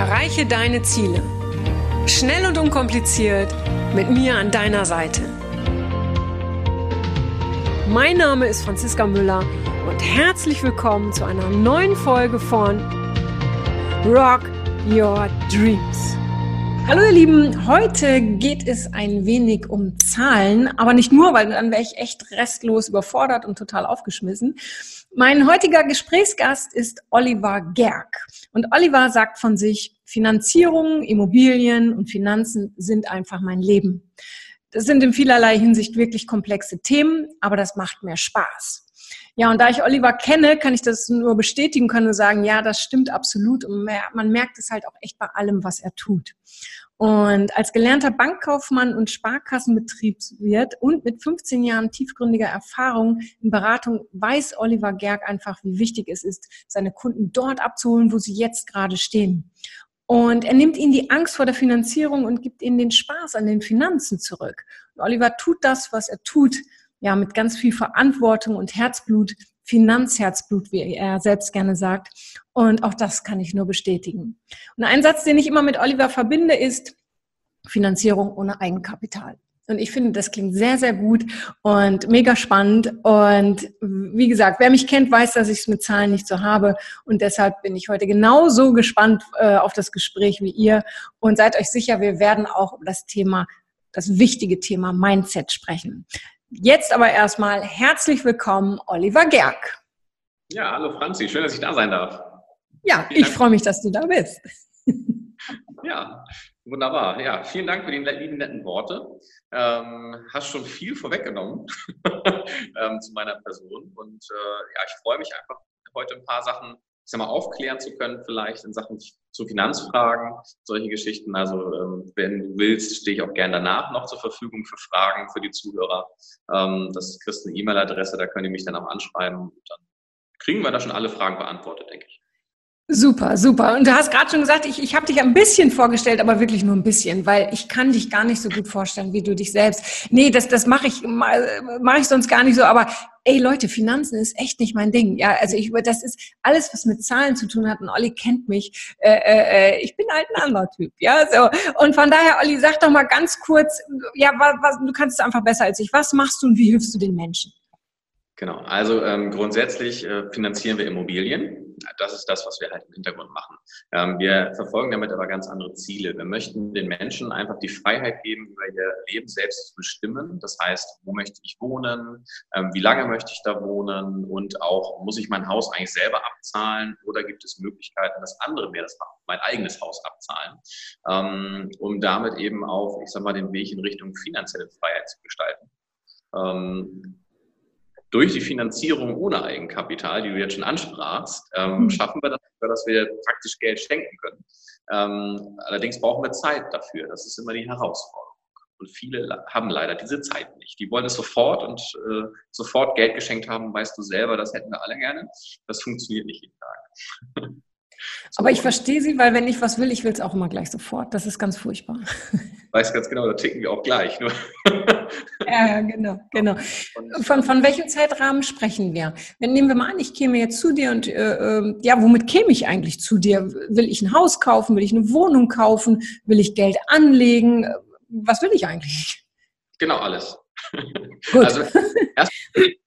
Erreiche deine Ziele. Schnell und unkompliziert mit mir an deiner Seite. Mein Name ist Franziska Müller und herzlich willkommen zu einer neuen Folge von Rock Your Dreams. Hallo ihr Lieben, heute geht es ein wenig um Zahlen, aber nicht nur, weil dann wäre ich echt restlos überfordert und total aufgeschmissen. Mein heutiger Gesprächsgast ist Oliver Gerg. Und Oliver sagt von sich, Finanzierung, Immobilien und Finanzen sind einfach mein Leben. Das sind in vielerlei Hinsicht wirklich komplexe Themen, aber das macht mir Spaß. Ja, und da ich Oliver kenne, kann ich das nur bestätigen können und sagen, ja, das stimmt absolut. Und man merkt es halt auch echt bei allem, was er tut. Und als gelernter Bankkaufmann und Sparkassenbetriebswirt und mit 15 Jahren tiefgründiger Erfahrung in Beratung weiß Oliver Gerg einfach, wie wichtig es ist, seine Kunden dort abzuholen, wo sie jetzt gerade stehen. Und er nimmt ihnen die Angst vor der Finanzierung und gibt ihnen den Spaß an den Finanzen zurück. Und Oliver tut das, was er tut, ja, mit ganz viel Verantwortung und Herzblut, Finanzherzblut, wie er selbst gerne sagt. Und auch das kann ich nur bestätigen. Und ein Satz, den ich immer mit Oliver verbinde, ist Finanzierung ohne Eigenkapital. Und ich finde, das klingt sehr, sehr gut und mega spannend. Und wie gesagt, wer mich kennt, weiß, dass ich es mit Zahlen nicht so habe. Und deshalb bin ich heute genauso gespannt äh, auf das Gespräch wie ihr. Und seid euch sicher, wir werden auch über das Thema, das wichtige Thema Mindset sprechen. Jetzt aber erstmal herzlich willkommen, Oliver Gerg. Ja, hallo Franzi, schön, dass ich da sein darf. Ja, vielen ich freue mich, dass du da bist. ja, wunderbar. Ja, vielen Dank für die lieben netten Worte. Ähm, hast schon viel vorweggenommen ähm, zu meiner Person und äh, ja, ich freue mich einfach heute ein paar Sachen ich sag mal, aufklären zu können, vielleicht in Sachen zu Finanzfragen, solche Geschichten. Also ähm, wenn du willst, stehe ich auch gerne danach noch zur Verfügung für Fragen für die Zuhörer. Ähm, das kriegst eine E-Mail-Adresse, da könnt ihr mich dann auch anschreiben und dann kriegen wir da schon alle Fragen beantwortet, denke ich. Super, super. Und du hast gerade schon gesagt, ich, ich habe dich ein bisschen vorgestellt, aber wirklich nur ein bisschen, weil ich kann dich gar nicht so gut vorstellen, wie du dich selbst. Nee, das, das mache ich, mach ich sonst gar nicht so. Aber ey Leute, Finanzen ist echt nicht mein Ding. Ja, also ich, das ist alles, was mit Zahlen zu tun hat. Und Olli kennt mich. Äh, äh, äh, ich bin halt ein anderer Typ. Ja, so. Und von daher, Olli, sag doch mal ganz kurz, ja, was, was, du kannst es einfach besser als ich. Was machst du und wie hilfst du den Menschen? Genau, also ähm, grundsätzlich äh, finanzieren wir Immobilien. Das ist das, was wir halt im Hintergrund machen. Ähm, wir verfolgen damit aber ganz andere Ziele. Wir möchten den Menschen einfach die Freiheit geben, über ihr Leben selbst zu bestimmen. Das heißt, wo möchte ich wohnen, ähm, wie lange möchte ich da wohnen und auch, muss ich mein Haus eigentlich selber abzahlen oder gibt es Möglichkeiten, dass andere mir das mein eigenes Haus abzahlen, ähm, um damit eben auch, ich sag mal, den Weg in Richtung finanzielle Freiheit zu gestalten. Durch die Finanzierung ohne Eigenkapital, die du jetzt schon ansprachst, ähm, mhm. schaffen wir das, dass wir praktisch Geld schenken können. Ähm, allerdings brauchen wir Zeit dafür. Das ist immer die Herausforderung. Und viele haben leider diese Zeit nicht. Die wollen es sofort und äh, sofort Geld geschenkt haben, weißt du selber, das hätten wir alle gerne. Das funktioniert nicht jeden Tag. Aber ich verstehe sie, weil wenn ich was will, ich will es auch immer gleich sofort. Das ist ganz furchtbar. Weiß ganz genau, da ticken wir auch gleich. Nur. ja, genau, genau. Von, von welchem Zeitrahmen sprechen wir? Wenn nehmen wir mal an, ich käme jetzt zu dir und äh, ähm, ja, womit käme ich eigentlich zu dir? Will ich ein Haus kaufen? Will ich eine Wohnung kaufen? Will ich Geld anlegen? Was will ich eigentlich? Genau alles. Gut. Also erst,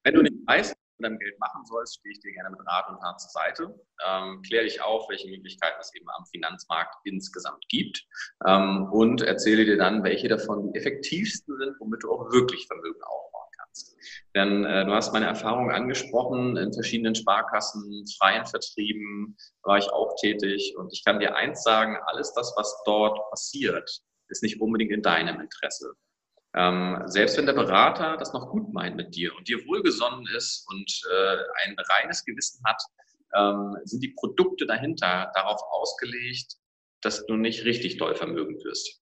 wenn du nicht weißt, mit deinem Geld machen sollst, stehe ich dir gerne mit Rat und Tat zur Seite. Ähm, kläre dich auf, welche Möglichkeiten es eben am Finanzmarkt insgesamt gibt ähm, und erzähle dir dann, welche davon die effektivsten sind, womit du auch wirklich Vermögen aufbauen kannst. Denn äh, du hast meine Erfahrung angesprochen, in verschiedenen Sparkassen, freien Vertrieben war ich auch tätig und ich kann dir eins sagen, alles das, was dort passiert, ist nicht unbedingt in deinem Interesse. Ähm, selbst wenn der Berater das noch gut meint mit dir und dir wohlgesonnen ist und äh, ein reines Gewissen hat, ähm, sind die Produkte dahinter darauf ausgelegt, dass du nicht richtig doll vermögend wirst.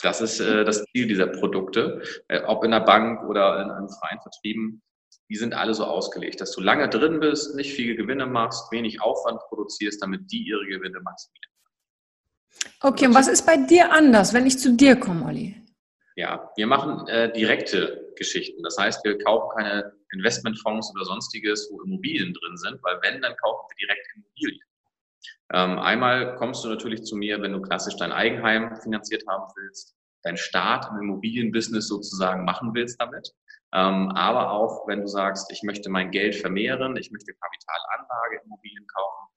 Das ist äh, das Ziel dieser Produkte, äh, ob in der Bank oder in einem freien Vertrieben. Die sind alle so ausgelegt, dass du lange drin bist, nicht viele Gewinne machst, wenig Aufwand produzierst, damit die ihre Gewinne maximieren. Okay, und was ist bei dir anders, wenn ich zu dir komme, Olli? Ja, wir machen äh, direkte Geschichten. Das heißt, wir kaufen keine Investmentfonds oder sonstiges, wo Immobilien drin sind, weil wenn, dann kaufen wir direkt Immobilien. Ähm, einmal kommst du natürlich zu mir, wenn du klassisch dein Eigenheim finanziert haben willst, deinen Start im Immobilienbusiness sozusagen machen willst damit. Ähm, aber auch, wenn du sagst, ich möchte mein Geld vermehren, ich möchte Kapitalanlage Immobilien kaufen.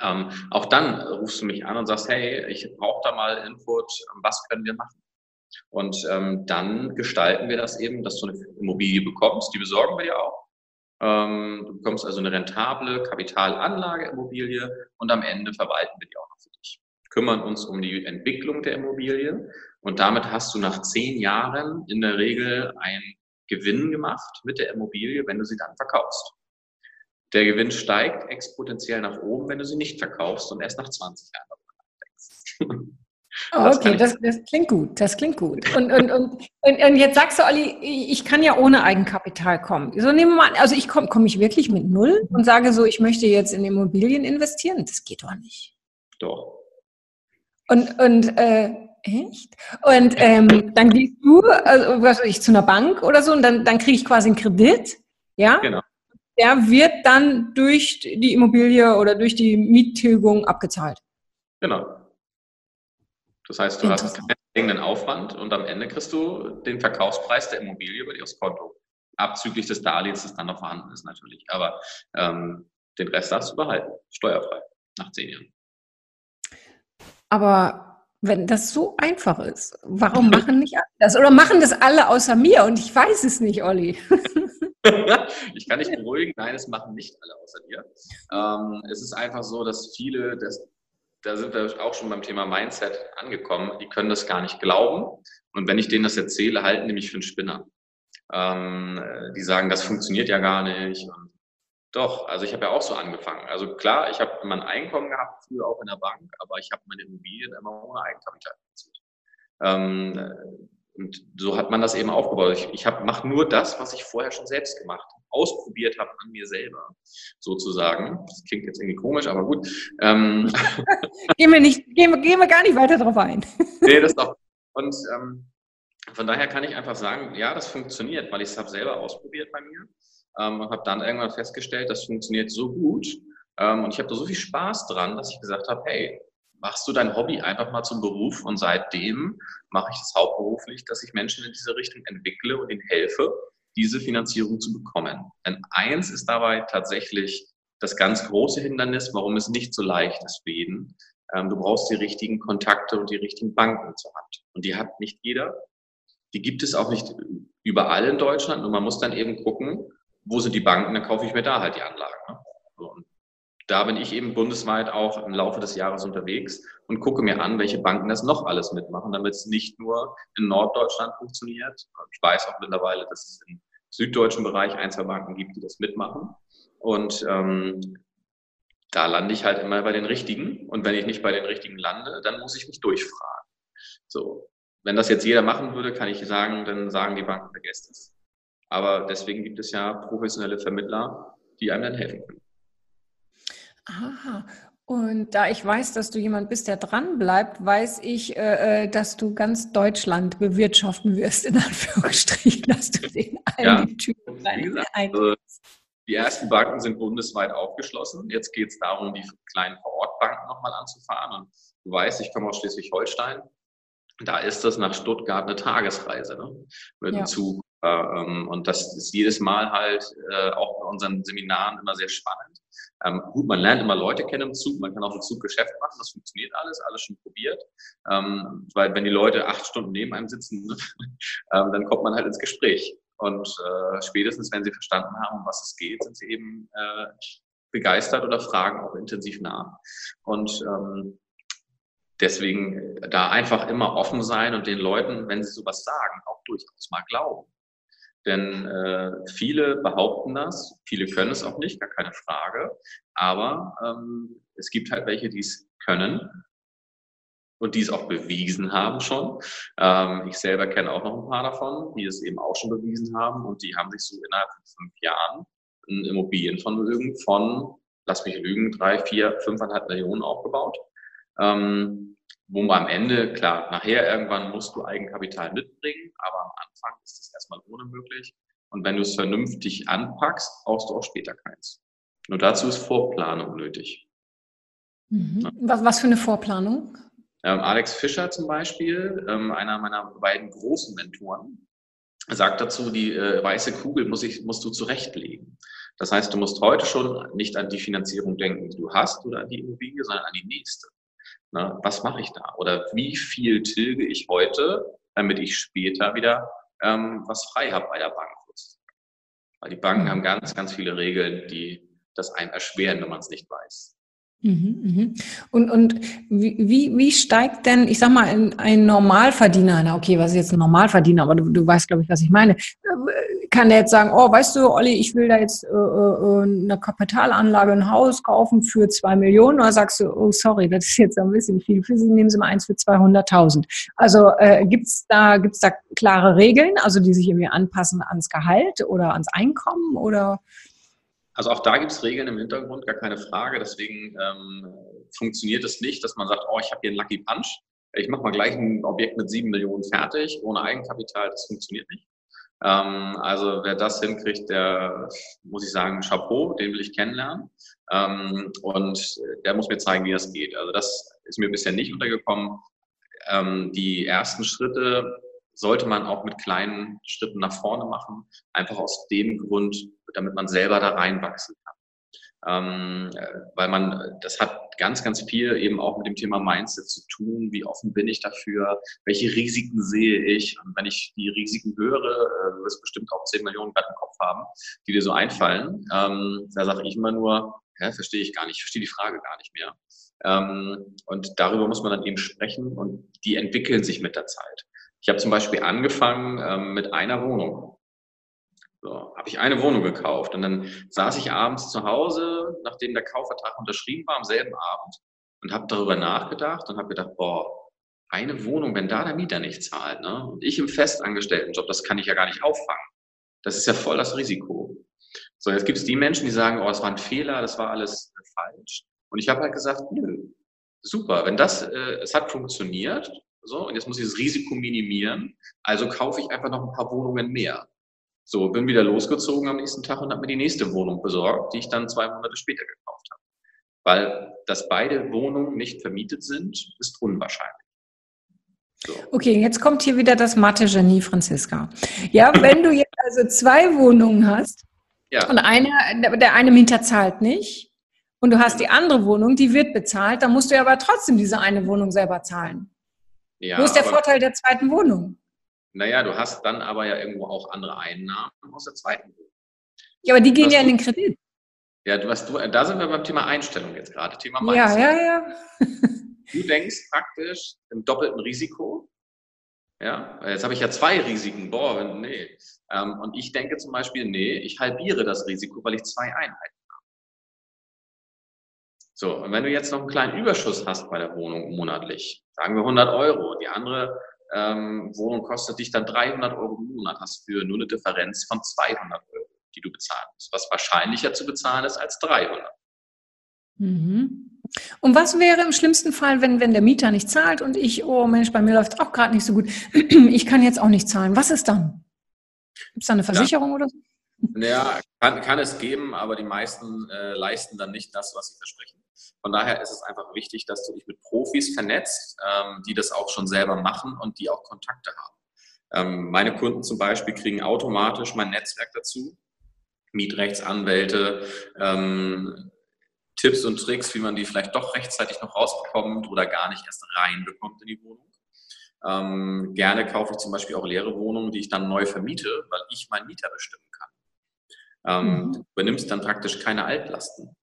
Ähm, auch dann rufst du mich an und sagst, hey, ich brauche da mal Input, was können wir machen? Und ähm, dann gestalten wir das eben, dass du eine Immobilie bekommst, die besorgen wir dir auch. Ähm, du bekommst also eine rentable Kapitalanlage-Immobilie und am Ende verwalten wir die auch noch für dich. Kümmern uns um die Entwicklung der Immobilie und damit hast du nach zehn Jahren in der Regel einen Gewinn gemacht mit der Immobilie, wenn du sie dann verkaufst. Der Gewinn steigt exponentiell nach oben, wenn du sie nicht verkaufst und erst nach 20 Jahren darüber nachdenkst. Oh, okay, das, das, klingt gut, das klingt gut. Und, und, und, und, jetzt sagst du, Olli, ich kann ja ohne Eigenkapital kommen. So nehmen wir mal, also ich komme komm ich wirklich mit null und sage so, ich möchte jetzt in Immobilien investieren. Das geht doch nicht. Doch. Und, und äh, echt? Und ähm, dann gehst du, also, was weiß ich, zu einer Bank oder so und dann, dann kriege ich quasi einen Kredit, ja? Genau. Der wird dann durch die Immobilie oder durch die Miettilgung abgezahlt. Genau. Das heißt, du hast keinen eigenen Aufwand und am Ende kriegst du den Verkaufspreis der Immobilie über dir aufs Konto. Abzüglich des Darlehens, das dann noch vorhanden ist natürlich. Aber ähm, den Rest darfst du behalten, steuerfrei, nach zehn Jahren. Aber wenn das so einfach ist, warum machen nicht alle das? Oder machen das alle außer mir? Und ich weiß es nicht, Olli. ich kann dich beruhigen, nein, es machen nicht alle außer dir. Ähm, es ist einfach so, dass viele das da sind wir auch schon beim Thema Mindset angekommen. Die können das gar nicht glauben. Und wenn ich denen das erzähle, halten die mich für einen Spinner. Ähm, die sagen, das funktioniert ja gar nicht. Und doch, also ich habe ja auch so angefangen. Also klar, ich habe mein Einkommen gehabt, früher auch in der Bank, aber ich habe meine Immobilien immer ohne Eigenkapital finanziert. Ähm, und so hat man das eben aufgebaut. Ich, ich mache nur das, was ich vorher schon selbst gemacht habe, ausprobiert habe an mir selber, sozusagen. Das klingt jetzt irgendwie komisch, aber gut. Ähm. gehen, wir nicht, gehen, wir, gehen wir gar nicht weiter drauf ein. nee, das auch. Und ähm, von daher kann ich einfach sagen, ja, das funktioniert, weil ich es habe selber ausprobiert bei mir ähm, und habe dann irgendwann festgestellt, das funktioniert so gut. Ähm, und ich habe da so viel Spaß dran, dass ich gesagt habe, hey, machst du dein Hobby einfach mal zum Beruf und seitdem mache ich es hauptberuflich, dass ich Menschen in diese Richtung entwickle und ihnen helfe, diese Finanzierung zu bekommen. Denn eins ist dabei tatsächlich das ganz große Hindernis, warum es nicht so leicht ist für jeden. Ähm, du brauchst die richtigen Kontakte und die richtigen Banken zur Hand. Und die hat nicht jeder. Die gibt es auch nicht überall in Deutschland. Und man muss dann eben gucken, wo sind die Banken, dann kaufe ich mir da halt die Anlagen. Ne? und da bin ich eben bundesweit auch im Laufe des Jahres unterwegs und gucke mir an, welche Banken das noch alles mitmachen, damit es nicht nur in Norddeutschland funktioniert. Ich weiß auch mittlerweile, dass es im süddeutschen Bereich ein, zwei Banken gibt, die das mitmachen. Und ähm, da lande ich halt immer bei den Richtigen. Und wenn ich nicht bei den Richtigen lande, dann muss ich mich durchfragen. So. Wenn das jetzt jeder machen würde, kann ich sagen, dann sagen die Banken, vergesst es. Aber deswegen gibt es ja professionelle Vermittler, die einem dann helfen können. Aha. Und da ich weiß, dass du jemand bist, der dran bleibt, weiß ich, äh, äh dass du ganz Deutschland bewirtschaften wirst, in Anführungsstrichen, dass du den einen ja, Typ also Die ersten Banken sind bundesweit aufgeschlossen. Jetzt geht es darum, die kleinen Vorortbanken nochmal anzufahren. Und du weißt, ich komme aus Schleswig-Holstein. Da ist das nach Stuttgart eine Tagesreise ne? mit dem ja. Zug. Ähm, und das ist jedes Mal halt äh, auch bei unseren Seminaren immer sehr spannend. Ähm, gut, man lernt immer Leute kennen im Zug, man kann auch im Zug Geschäft machen, das funktioniert alles, alles schon probiert. Ähm, weil wenn die Leute acht Stunden neben einem sitzen, ähm, dann kommt man halt ins Gespräch. Und äh, spätestens, wenn sie verstanden haben, um was es geht, sind sie eben äh, begeistert oder fragen auch intensiv nach. Und ähm, deswegen da einfach immer offen sein und den Leuten, wenn sie sowas sagen, auch durchaus mal glauben. Denn äh, viele behaupten das, viele können es auch nicht, gar keine Frage. Aber ähm, es gibt halt welche, die es können und die es auch bewiesen haben schon. Ähm, ich selber kenne auch noch ein paar davon, die es eben auch schon bewiesen haben und die haben sich so innerhalb von fünf Jahren ein Immobilienvermögen von, lass mich lügen, drei, vier, fünfeinhalb Millionen aufgebaut. Ähm, wo man am Ende, klar, nachher irgendwann musst du Eigenkapital mitbringen, aber am Anfang ist das erstmal ohne möglich. Und wenn du es vernünftig anpackst, brauchst du auch später keins. Nur dazu ist Vorplanung nötig. Mhm. Was, was für eine Vorplanung? Ähm, Alex Fischer zum Beispiel, ähm, einer meiner beiden großen Mentoren, sagt dazu, die äh, weiße Kugel muss ich, musst du zurechtlegen. Das heißt, du musst heute schon nicht an die Finanzierung denken, die du hast oder an die Immobilie, sondern an die nächste. Na, was mache ich da? Oder wie viel tilge ich heute, damit ich später wieder ähm, was frei habe bei der Bank? Weil die Banken haben ganz, ganz viele Regeln, die das einem erschweren, wenn man es nicht weiß. Mhm, mhm. Und, und wie, wie steigt denn, ich sag mal, ein, ein Normalverdiener, na okay, was ist jetzt ein Normalverdiener, aber du, du weißt, glaube ich, was ich meine, kann der jetzt sagen, oh, weißt du, Olli, ich will da jetzt äh, äh, eine Kapitalanlage, ein Haus kaufen für zwei Millionen, oder sagst du, oh, sorry, das ist jetzt ein bisschen viel für Sie, nehmen Sie mal eins für 200.000. Also äh, gibt's da, gibt's da klare Regeln, also die sich irgendwie anpassen ans Gehalt oder ans Einkommen oder? Also auch da gibt es Regeln im Hintergrund, gar keine Frage. Deswegen ähm, funktioniert es nicht, dass man sagt, oh, ich habe hier einen Lucky Punch. Ich mache mal gleich ein Objekt mit sieben Millionen fertig, ohne Eigenkapital. Das funktioniert nicht. Ähm, also wer das hinkriegt, der muss ich sagen, Chapeau, den will ich kennenlernen. Ähm, und der muss mir zeigen, wie das geht. Also das ist mir bisher nicht untergekommen. Ähm, die ersten Schritte sollte man auch mit kleinen Schritten nach vorne machen, einfach aus dem Grund, damit man selber da reinwachsen kann. Ähm, weil man, das hat ganz, ganz viel eben auch mit dem Thema Mindset zu tun. Wie offen bin ich dafür? Welche Risiken sehe ich? Und wenn ich die Risiken höre, äh, du wirst bestimmt auch 10 Millionen gerade im Kopf haben, die dir so einfallen. Ähm, da sage ich immer nur, ja, verstehe ich gar nicht, ich verstehe die Frage gar nicht mehr. Ähm, und darüber muss man dann eben sprechen und die entwickeln sich mit der Zeit. Ich habe zum Beispiel angefangen ähm, mit einer Wohnung. So, habe ich eine Wohnung gekauft und dann saß ich abends zu Hause, nachdem der Kaufvertrag unterschrieben war, am selben Abend und habe darüber nachgedacht und habe gedacht, boah, eine Wohnung, wenn da der Mieter nicht zahlt, ne? Und ich im Festangestelltenjob, das kann ich ja gar nicht auffangen. Das ist ja voll das Risiko. So, jetzt gibt es die Menschen, die sagen, oh, es war ein Fehler, das war alles äh, falsch. Und ich habe halt gesagt, nö, super, wenn das, äh, es hat funktioniert, so, und jetzt muss ich das Risiko minimieren. Also kaufe ich einfach noch ein paar Wohnungen mehr. So, bin wieder losgezogen am nächsten Tag und habe mir die nächste Wohnung besorgt, die ich dann zwei Monate später gekauft habe. Weil, dass beide Wohnungen nicht vermietet sind, ist unwahrscheinlich. So. Okay, jetzt kommt hier wieder das Mathe-Genie, Franziska. Ja, wenn du jetzt also zwei Wohnungen hast ja. und eine, der eine Mieter zahlt nicht und du hast die andere Wohnung, die wird bezahlt, dann musst du ja aber trotzdem diese eine Wohnung selber zahlen. Ja, Wo ist der Vorteil der zweiten Wohnung? Naja, du hast dann aber ja irgendwo auch andere Einnahmen aus der zweiten Wohnung. Ja, aber die gehen ja in den Kredit. Ja, du, was du, da sind wir beim Thema Einstellung jetzt gerade, Thema Mindset. Ja, ja, ja. du denkst praktisch im doppelten Risiko. Ja, jetzt habe ich ja zwei Risiken. Boah, nee. Ähm, und ich denke zum Beispiel, nee, ich halbiere das Risiko, weil ich zwei Einheiten so, und wenn du jetzt noch einen kleinen Überschuss hast bei der Wohnung monatlich, sagen wir 100 Euro, die andere ähm, Wohnung kostet dich dann 300 Euro im Monat, hast für nur eine Differenz von 200 Euro, die du bezahlen musst, was wahrscheinlicher zu bezahlen ist als 300. Mhm. Und was wäre im schlimmsten Fall, wenn, wenn der Mieter nicht zahlt und ich, oh Mensch, bei mir läuft es auch gerade nicht so gut, ich kann jetzt auch nicht zahlen. Was ist dann? Gibt es da eine Versicherung ja. oder so? Ja, kann, kann es geben, aber die meisten äh, leisten dann nicht das, was sie versprechen. Von daher ist es einfach wichtig, dass du dich mit Profis vernetzt, ähm, die das auch schon selber machen und die auch Kontakte haben. Ähm, meine Kunden zum Beispiel kriegen automatisch mein Netzwerk dazu, Mietrechtsanwälte, ähm, Tipps und Tricks, wie man die vielleicht doch rechtzeitig noch rausbekommt oder gar nicht erst reinbekommt in die Wohnung. Ähm, gerne kaufe ich zum Beispiel auch leere Wohnungen, die ich dann neu vermiete, weil ich meinen Mieter bestimmen kann. Ähm, mhm. Du übernimmst dann praktisch keine Altlasten.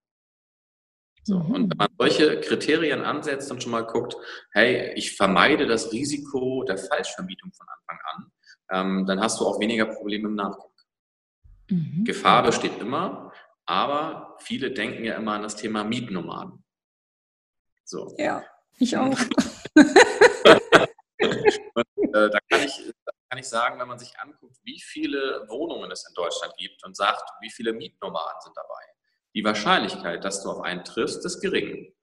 So, mhm. und wenn man solche Kriterien ansetzt und schon mal guckt, hey, ich vermeide das Risiko der Falschvermietung von Anfang an, ähm, dann hast du auch weniger Probleme im Nachgang. Mhm. Gefahr besteht immer, aber viele denken ja immer an das Thema Mietnomaden. So. Ja, ich auch. und, äh, da, kann ich, da kann ich sagen, wenn man sich anguckt, wie viele Wohnungen es in Deutschland gibt und sagt, wie viele Mietnomaden sind dabei die Wahrscheinlichkeit, dass du auf einen triffst, ist gering.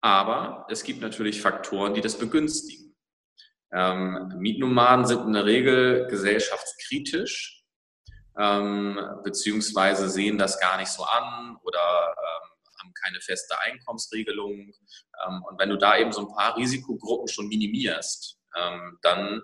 Aber es gibt natürlich Faktoren, die das begünstigen. Ähm, Mietnomaden sind in der Regel gesellschaftskritisch, ähm, beziehungsweise sehen das gar nicht so an oder ähm, haben keine feste Einkommensregelung. Ähm, und wenn du da eben so ein paar Risikogruppen schon minimierst, ähm, dann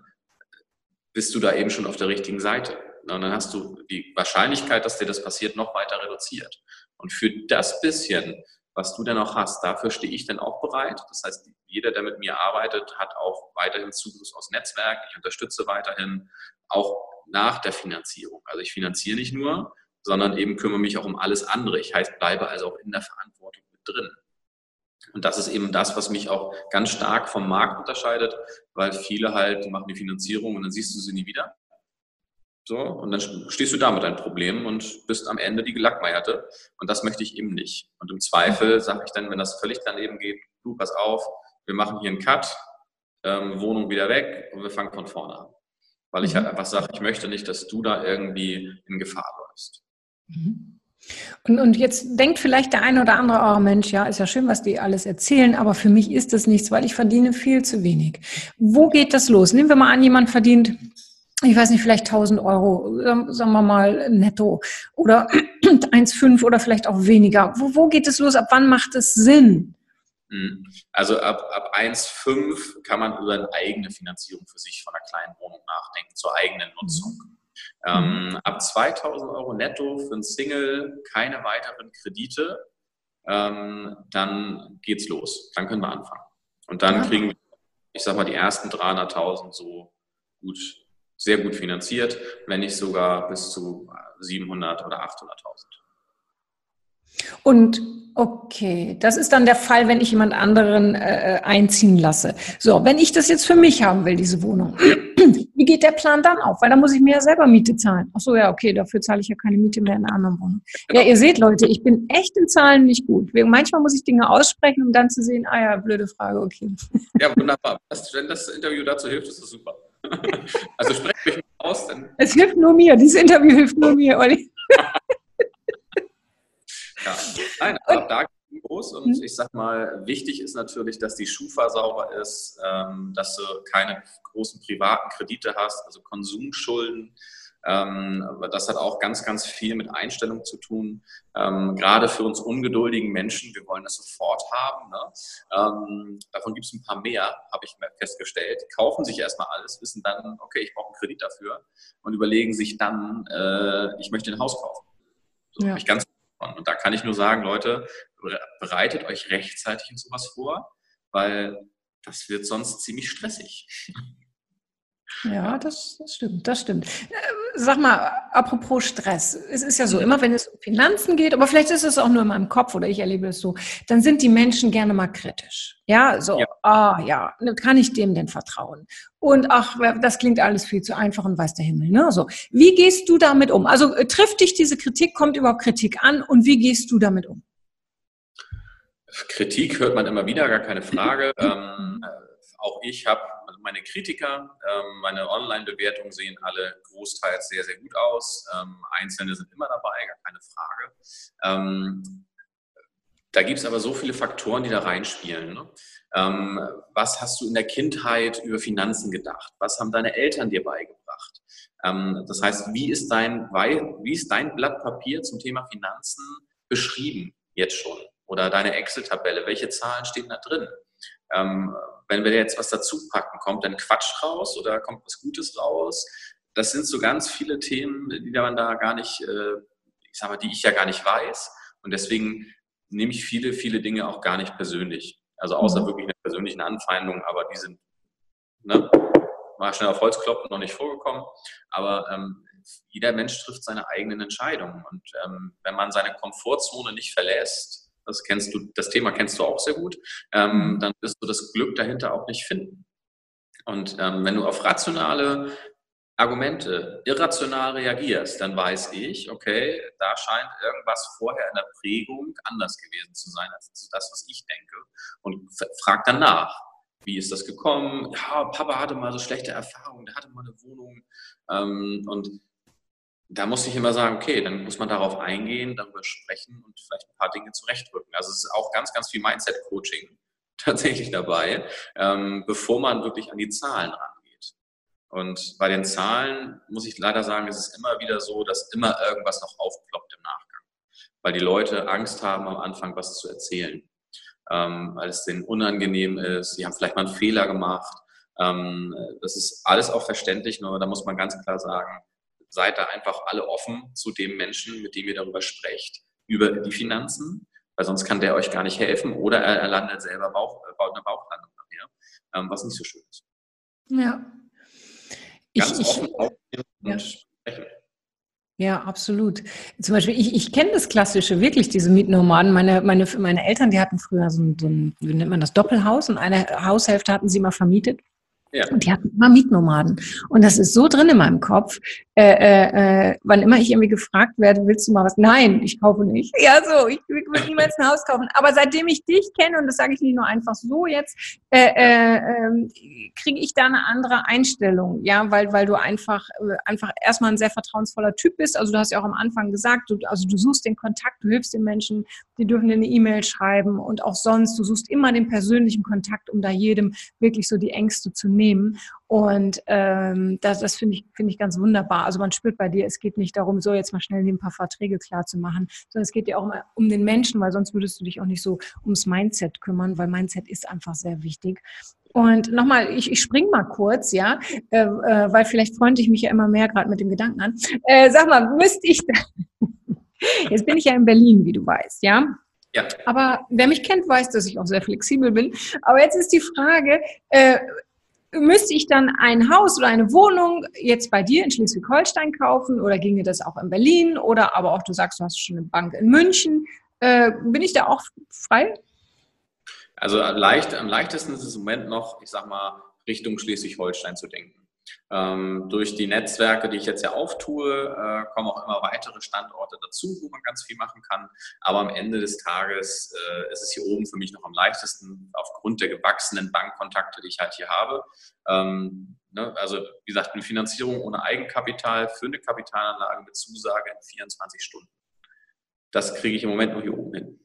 bist du da eben schon auf der richtigen Seite. Und dann hast du die Wahrscheinlichkeit, dass dir das passiert, noch weiter reduziert. Und für das bisschen, was du dann auch hast, dafür stehe ich dann auch bereit. Das heißt, jeder, der mit mir arbeitet, hat auch weiterhin Zugriff aufs Netzwerk. Ich unterstütze weiterhin auch nach der Finanzierung. Also ich finanziere nicht nur, sondern eben kümmere mich auch um alles andere. Ich heißt, bleibe also auch in der Verantwortung mit drin. Und das ist eben das, was mich auch ganz stark vom Markt unterscheidet, weil viele halt machen die Finanzierung und dann siehst du sie nie wieder. So, und dann stehst du da mit deinen Problemen und bist am Ende die Gelackmeierte. Und das möchte ich eben nicht. Und im Zweifel sage ich dann, wenn das völlig daneben geht, du, pass auf, wir machen hier einen Cut, ähm, Wohnung wieder weg und wir fangen von vorne an. Weil ich halt mhm. einfach sage, ich möchte nicht, dass du da irgendwie in Gefahr läufst. Mhm. Und, und jetzt denkt vielleicht der eine oder andere, oh Mensch, ja, ist ja schön, was die alles erzählen, aber für mich ist das nichts, weil ich verdiene viel zu wenig. Wo geht das los? Nehmen wir mal an, jemand verdient ich weiß nicht, vielleicht 1000 Euro, ähm, sagen wir mal netto oder 1,5 oder vielleicht auch weniger. Wo, wo geht es los? Ab wann macht es Sinn? Hm. Also ab, ab 1,5 kann man über eine eigene Finanzierung für sich von einer kleinen Wohnung nachdenken, zur eigenen Nutzung. Mhm. Ähm, ab 2000 Euro netto für ein Single keine weiteren Kredite, ähm, dann geht's los. Dann können wir anfangen. Und dann kriegen wir, ich sag mal, die ersten 300.000 so gut sehr gut finanziert, wenn nicht sogar bis zu 700 oder 800.000. Und okay, das ist dann der Fall, wenn ich jemand anderen äh, einziehen lasse. So, wenn ich das jetzt für mich haben will, diese Wohnung, wie geht der Plan dann auf? Weil da muss ich mir ja selber Miete zahlen. Ach so, ja, okay, dafür zahle ich ja keine Miete mehr in einer anderen Wohnung. Genau. Ja, ihr seht, Leute, ich bin echt in Zahlen nicht gut. Manchmal muss ich Dinge aussprechen, um dann zu sehen, ah ja, blöde Frage, okay. Ja, wunderbar. Wenn das Interview dazu hilft, ist das super. Also sprecht mich aus. Denn es hilft nur mir. Dieses Interview hilft nur mir, Olli. ja. Nein, aber da geht los und mhm. ich sag mal, wichtig ist natürlich, dass die Schufa sauber ist, ähm, dass du keine großen privaten Kredite hast, also Konsumschulden. Ähm, das hat auch ganz, ganz viel mit Einstellung zu tun. Ähm, gerade für uns ungeduldigen Menschen, wir wollen das sofort haben. Ne? Ähm, davon gibt es ein paar mehr, habe ich festgestellt. Die kaufen sich erstmal alles, wissen dann, okay, ich brauche einen Kredit dafür und überlegen sich dann, äh, ich möchte ein Haus kaufen. So ja. ich ganz und da kann ich nur sagen, Leute, bereitet euch rechtzeitig in sowas vor, weil das wird sonst ziemlich stressig. Ja, das, das, stimmt, das stimmt. Äh, sag mal, apropos Stress. Es ist ja so, mhm. immer wenn es um Finanzen geht, aber vielleicht ist es auch nur in meinem Kopf oder ich erlebe es so, dann sind die Menschen gerne mal kritisch. Ja, so, ja. ah ja, kann ich dem denn vertrauen? Und ach, das klingt alles viel zu einfach und weiß der Himmel. Ne? So, wie gehst du damit um? Also äh, trifft dich diese Kritik, kommt überhaupt Kritik an und wie gehst du damit um? Kritik hört man immer wieder, gar keine Frage. ähm, auch ich habe meine Kritiker, ähm, meine Online-Bewertungen sehen alle großteils sehr, sehr gut aus. Ähm, Einzelne sind immer dabei, gar keine Frage. Ähm, da gibt es aber so viele Faktoren, die da reinspielen. Ne? Ähm, was hast du in der Kindheit über Finanzen gedacht? Was haben deine Eltern dir beigebracht? Ähm, das heißt, wie ist, dein, wie ist dein Blatt Papier zum Thema Finanzen beschrieben jetzt schon? Oder deine Excel-Tabelle? Welche Zahlen stehen da drin? Ähm, wenn wir jetzt was dazu packen, kommt dann Quatsch raus oder kommt was Gutes raus? Das sind so ganz viele Themen, die man da gar nicht, äh, ich sag mal, die ich ja gar nicht weiß. Und deswegen nehme ich viele, viele Dinge auch gar nicht persönlich. Also außer mhm. wirklich einer persönlichen Anfeindung, aber die sind, ne, mal schnell auf Holz kloppen, noch nicht vorgekommen. Aber ähm, jeder Mensch trifft seine eigenen Entscheidungen. Und ähm, wenn man seine Komfortzone nicht verlässt, das kennst du, das Thema kennst du auch sehr gut, ähm, mhm. dann wirst du das Glück dahinter auch nicht finden. Und ähm, wenn du auf rationale Argumente irrational reagierst, dann weiß ich, okay, da scheint irgendwas vorher in der Prägung anders gewesen zu sein als das, was ich denke. Und frag dann nach. Wie ist das gekommen? Ja, Papa hatte mal so schlechte Erfahrungen, der hatte mal eine Wohnung. Ähm, und da muss ich immer sagen, okay, dann muss man darauf eingehen, darüber sprechen und vielleicht ein paar Dinge zurechtrücken. Also es ist auch ganz, ganz viel Mindset-Coaching tatsächlich dabei, ähm, bevor man wirklich an die Zahlen rangeht. Und bei den Zahlen muss ich leider sagen, ist es immer wieder so, dass immer irgendwas noch aufploppt im Nachgang. weil die Leute Angst haben, am Anfang was zu erzählen, ähm, weil es denen unangenehm ist, sie haben vielleicht mal einen Fehler gemacht. Ähm, das ist alles auch verständlich, nur da muss man ganz klar sagen, seid da einfach alle offen zu dem Menschen, mit dem ihr darüber sprecht, über die Finanzen, weil sonst kann der euch gar nicht helfen oder er, er landet selber Bauch, äh, eine Bauchlandung nachher, ähm, was nicht so schön ist. Ja. Ganz ich, offen ich, ja. sprechen. Ja, absolut. Zum Beispiel, ich, ich kenne das Klassische, wirklich, diese Mietnomaden. Meine, meine, meine Eltern, die hatten früher so ein, so ein, wie nennt man das, Doppelhaus und eine Haushälfte hatten sie mal vermietet. Ja. Und die hatten immer Mietnomaden. Und das ist so drin in meinem Kopf. Äh, äh, äh, wann immer ich irgendwie gefragt werde, willst du mal was? Nein, ich kaufe nicht. Ja, so, ich will niemals ein Haus kaufen. Aber seitdem ich dich kenne, und das sage ich nicht nur einfach so jetzt, äh, äh, äh, kriege ich da eine andere Einstellung. Ja, weil, weil du einfach, äh, einfach erstmal ein sehr vertrauensvoller Typ bist. Also du hast ja auch am Anfang gesagt, du, also du suchst den Kontakt, du hilfst den Menschen, die dürfen dir eine E-Mail schreiben und auch sonst, du suchst immer den persönlichen Kontakt, um da jedem wirklich so die Ängste zu nehmen. Und ähm, das, das finde ich, finde ich ganz wunderbar. Also man spürt bei dir, es geht nicht darum, so jetzt mal schnell ein paar Verträge klar zu machen, sondern es geht dir auch mal um den Menschen, weil sonst würdest du dich auch nicht so ums Mindset kümmern, weil Mindset ist einfach sehr wichtig. Und nochmal, ich, ich spring mal kurz, ja, äh, äh, weil vielleicht freunde ich mich ja immer mehr gerade mit dem Gedanken an. Äh, sag mal, müsste ich, jetzt bin ich ja in Berlin, wie du weißt, ja. Ja. Aber wer mich kennt, weiß, dass ich auch sehr flexibel bin. Aber jetzt ist die Frage, äh, müsste ich dann ein Haus oder eine Wohnung jetzt bei dir in Schleswig-Holstein kaufen oder ginge das auch in Berlin oder aber auch du sagst, du hast schon eine Bank in München. Äh, bin ich da auch frei? Also leicht, am leichtesten ist es im Moment noch, ich sag mal, Richtung Schleswig-Holstein zu denken. Ähm, durch die Netzwerke, die ich jetzt ja auftue, äh, kommen auch immer weitere Standorte dazu, wo man ganz viel machen kann. Aber am Ende des Tages äh, ist es hier oben für mich noch am leichtesten, aufgrund der gewachsenen Bankkontakte, die ich halt hier habe. Ähm, ne, also wie gesagt, eine Finanzierung ohne Eigenkapital für eine Kapitalanlage mit Zusage in 24 Stunden. Das kriege ich im Moment nur hier oben hin.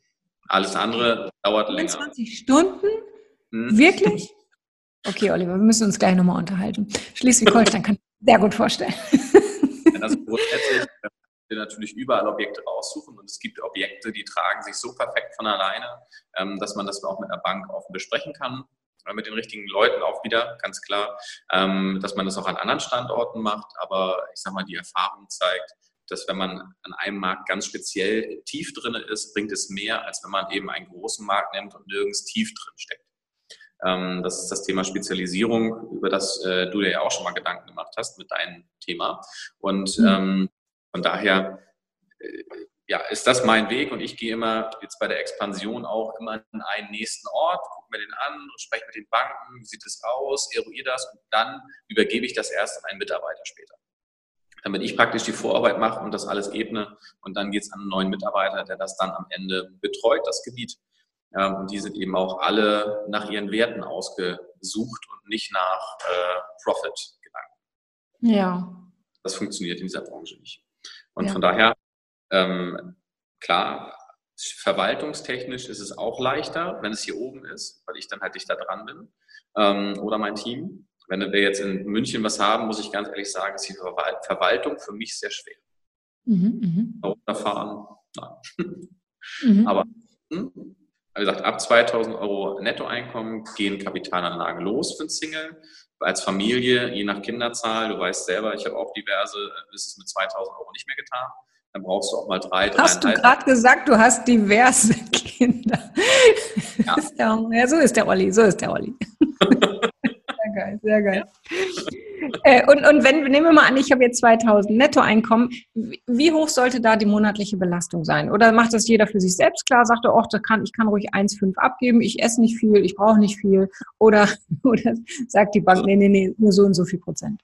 Alles andere dauert 24 länger. 24 Stunden? Hm. Wirklich? Okay, Oliver, wir müssen uns gleich nochmal unterhalten. Schleswig-Holstein kann ich sehr gut vorstellen. Also grundsätzlich wir natürlich überall Objekte raussuchen und es gibt Objekte, die tragen sich so perfekt von alleine, ähm, dass man das auch mit einer Bank offen besprechen kann, mit den richtigen Leuten auch wieder, ganz klar, ähm, dass man das auch an anderen Standorten macht. Aber ich sage mal, die Erfahrung zeigt, dass wenn man an einem Markt ganz speziell tief drin ist, bringt es mehr, als wenn man eben einen großen Markt nimmt und nirgends tief drin steckt. Ähm, das ist das Thema Spezialisierung, über das äh, du dir ja auch schon mal Gedanken gemacht hast mit deinem Thema. Und mhm. ähm, von daher äh, ja, ist das mein Weg und ich gehe immer jetzt bei der Expansion auch immer in einen nächsten Ort, gucke mir den an und spreche mit den Banken, wie sieht es aus, eruiere das und dann übergebe ich das erst an einen Mitarbeiter später. Damit ich praktisch die Vorarbeit mache und das alles ebne und dann geht es an einen neuen Mitarbeiter, der das dann am Ende betreut, das Gebiet. Ähm, und die sind eben auch alle nach ihren Werten ausgesucht und nicht nach äh, Profit-Gedanken. Ja. Das funktioniert in dieser Branche nicht. Und ja. von daher, ähm, klar, verwaltungstechnisch ist es auch leichter, wenn es hier oben ist, weil ich dann halt dichter dran bin ähm, oder mein Team. Wenn wir jetzt in München was haben, muss ich ganz ehrlich sagen, ist die Verwaltung für mich sehr schwer. Mhm, mh. Runterfahren, nein. Mhm. Aber hm, wie gesagt, ab 2000 Euro Nettoeinkommen gehen Kapitalanlagen los für ein Single. Als Familie, je nach Kinderzahl, du weißt selber, ich habe auch diverse, ist es mit 2000 Euro nicht mehr getan. Dann brauchst du auch mal drei, drei. Hast du gerade gesagt, du hast diverse Kinder? Ja. ja, so ist der Olli, so ist der Olli. sehr geil, sehr geil. Ja. Äh, und, und wenn, nehmen wir mal an, ich habe jetzt 2000 Nettoeinkommen, wie hoch sollte da die monatliche Belastung sein? Oder macht das jeder für sich selbst klar? Sagt er, oh, da kann, ich kann ruhig 1,5 abgeben, ich esse nicht viel, ich brauche nicht viel. Oder, oder sagt die Bank, nee, nee, nee, nur so und so viel Prozent?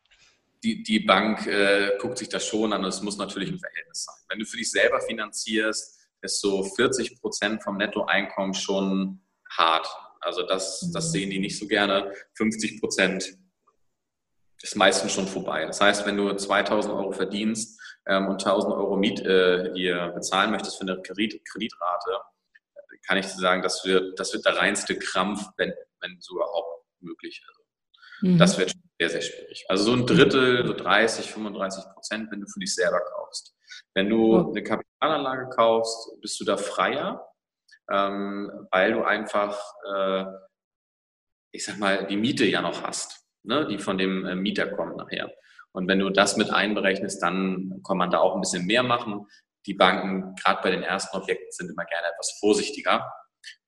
Die, die Bank äh, guckt sich das schon an, es muss natürlich ein Verhältnis sein. Wenn du für dich selber finanzierst, ist so 40 Prozent vom Nettoeinkommen schon hart. Also das, das mhm. sehen die nicht so gerne. 50 Prozent ist meistens schon vorbei. Das heißt, wenn du 2000 Euro verdienst ähm, und 1000 Euro Miet äh, hier bezahlen möchtest für eine Kredit Kreditrate, kann ich dir sagen, das wird, das wird der reinste Krampf, wenn, wenn so überhaupt möglich ist. Mhm. Das wird sehr, sehr schwierig. Also so ein Drittel, so 30, 35 Prozent, wenn du für dich selber kaufst. Wenn du eine Kapitalanlage kaufst, bist du da freier, ähm, weil du einfach, äh, ich sag mal, die Miete ja noch hast, ne, die von dem äh, Mieter kommt nachher. Und wenn du das mit einberechnest, dann kann man da auch ein bisschen mehr machen. Die Banken, gerade bei den ersten Objekten, sind immer gerne etwas vorsichtiger.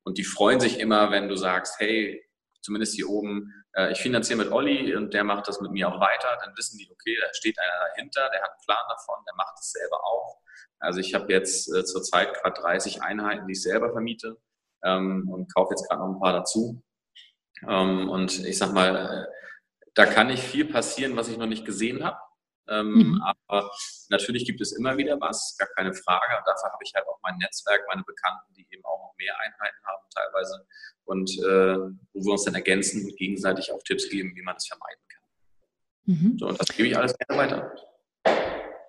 Und die freuen sich immer, wenn du sagst, hey, zumindest hier oben, äh, ich finanziere mit Olli und der macht das mit mir auch weiter. Dann wissen die, okay, da steht einer dahinter, der hat einen Plan davon, der macht es selber auch. Also ich habe jetzt äh, zurzeit gerade 30 Einheiten, die ich selber vermiete ähm, und kaufe jetzt gerade noch ein paar dazu. Ähm, und ich sag mal, äh, da kann nicht viel passieren, was ich noch nicht gesehen habe. Ähm, mhm. Aber natürlich gibt es immer wieder was, gar keine Frage. Und dafür habe ich halt auch mein Netzwerk, meine Bekannten, die eben auch noch mehr Einheiten haben teilweise und äh, wo wir uns dann ergänzen und gegenseitig auch Tipps geben, wie man das vermeiden kann. Mhm. So, und das gebe ich alles gerne weiter.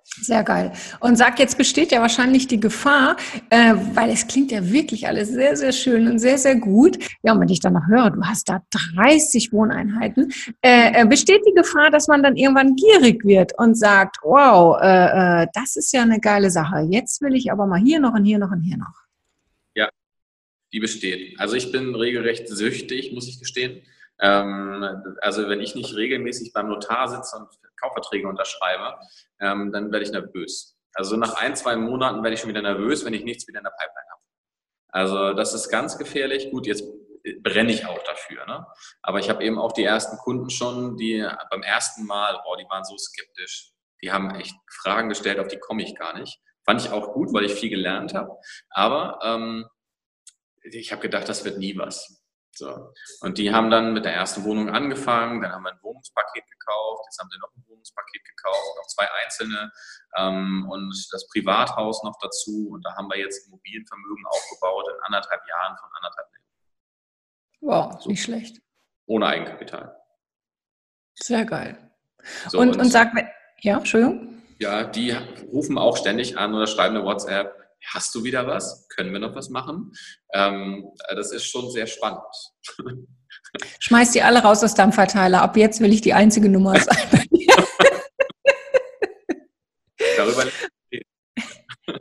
Sehr geil. Und sag, jetzt besteht ja wahrscheinlich die Gefahr, äh, weil es klingt ja wirklich alles sehr, sehr schön und sehr, sehr gut. Ja, und wenn ich dann noch höre, du hast da 30 Wohneinheiten, äh, äh, besteht die Gefahr, dass man dann irgendwann gierig wird und sagt, wow, äh, äh, das ist ja eine geile Sache. Jetzt will ich aber mal hier noch und hier noch und hier noch. Ja, die besteht. Also ich bin regelrecht süchtig, muss ich gestehen. Ähm, also wenn ich nicht regelmäßig beim Notar sitze und Kaufverträge unterschreibe, ähm, dann werde ich nervös. Also nach ein, zwei Monaten werde ich schon wieder nervös, wenn ich nichts wieder in der Pipeline habe. Also das ist ganz gefährlich. Gut, jetzt brenne ich auch dafür. Ne? Aber ich habe eben auch die ersten Kunden schon, die beim ersten Mal, oh, die waren so skeptisch. Die haben echt Fragen gestellt, auf die komme ich gar nicht. Fand ich auch gut, weil ich viel gelernt habe. Aber ähm, ich habe gedacht, das wird nie was. So. Und die haben dann mit der ersten Wohnung angefangen, dann haben wir ein Wohnungspaket gekauft, jetzt haben sie noch ein Wohnungspaket gekauft, noch zwei einzelne ähm, und das Privathaus noch dazu. Und da haben wir jetzt Immobilienvermögen aufgebaut in anderthalb Jahren von anderthalb Millionen. Wow, so. nicht schlecht. Ohne Eigenkapital. Sehr geil. So, und, und, und sag mir, ja, Entschuldigung? Ja, die rufen auch ständig an oder schreiben eine WhatsApp hast du wieder was? Können wir noch was machen? Ähm, das ist schon sehr spannend. Schmeiß die alle raus aus Dampfverteiler. Ab jetzt will ich die einzige Nummer sein. Darüber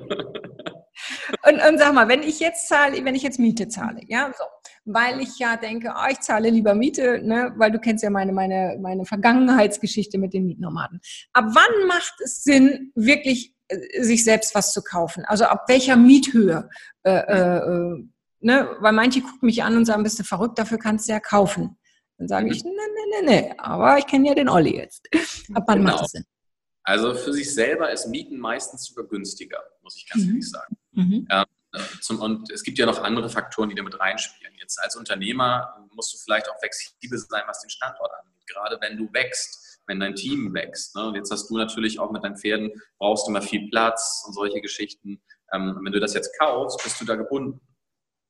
und, und sag mal, wenn ich jetzt zahle, wenn ich jetzt Miete zahle, ja, so, weil ich ja denke, oh, ich zahle lieber Miete, ne, weil du kennst ja meine, meine, meine Vergangenheitsgeschichte mit den Mietnomaden. Ab wann macht es Sinn, wirklich äh, sich selbst was zu kaufen? Also ab welcher Miethöhe? Äh, äh, äh, ne? Weil manche gucken mich an und sagen, bist du verrückt, dafür kannst du ja kaufen. Dann sage mhm. ich, nee, nee, nee, nee, aber ich kenne ja den Olli jetzt. Ab wann genau. macht es Sinn? Also für sich selber ist Mieten meistens sogar günstiger, muss ich ganz mhm. ehrlich sagen. Mhm. Ähm, zum, und es gibt ja noch andere Faktoren, die damit reinspielen. Jetzt als Unternehmer musst du vielleicht auch flexibel sein, was den Standort angeht. Gerade wenn du wächst, wenn dein Team wächst. Ne? Und jetzt hast du natürlich auch mit deinen Pferden, brauchst du immer viel Platz und solche Geschichten. Ähm, wenn du das jetzt kaufst, bist du da gebunden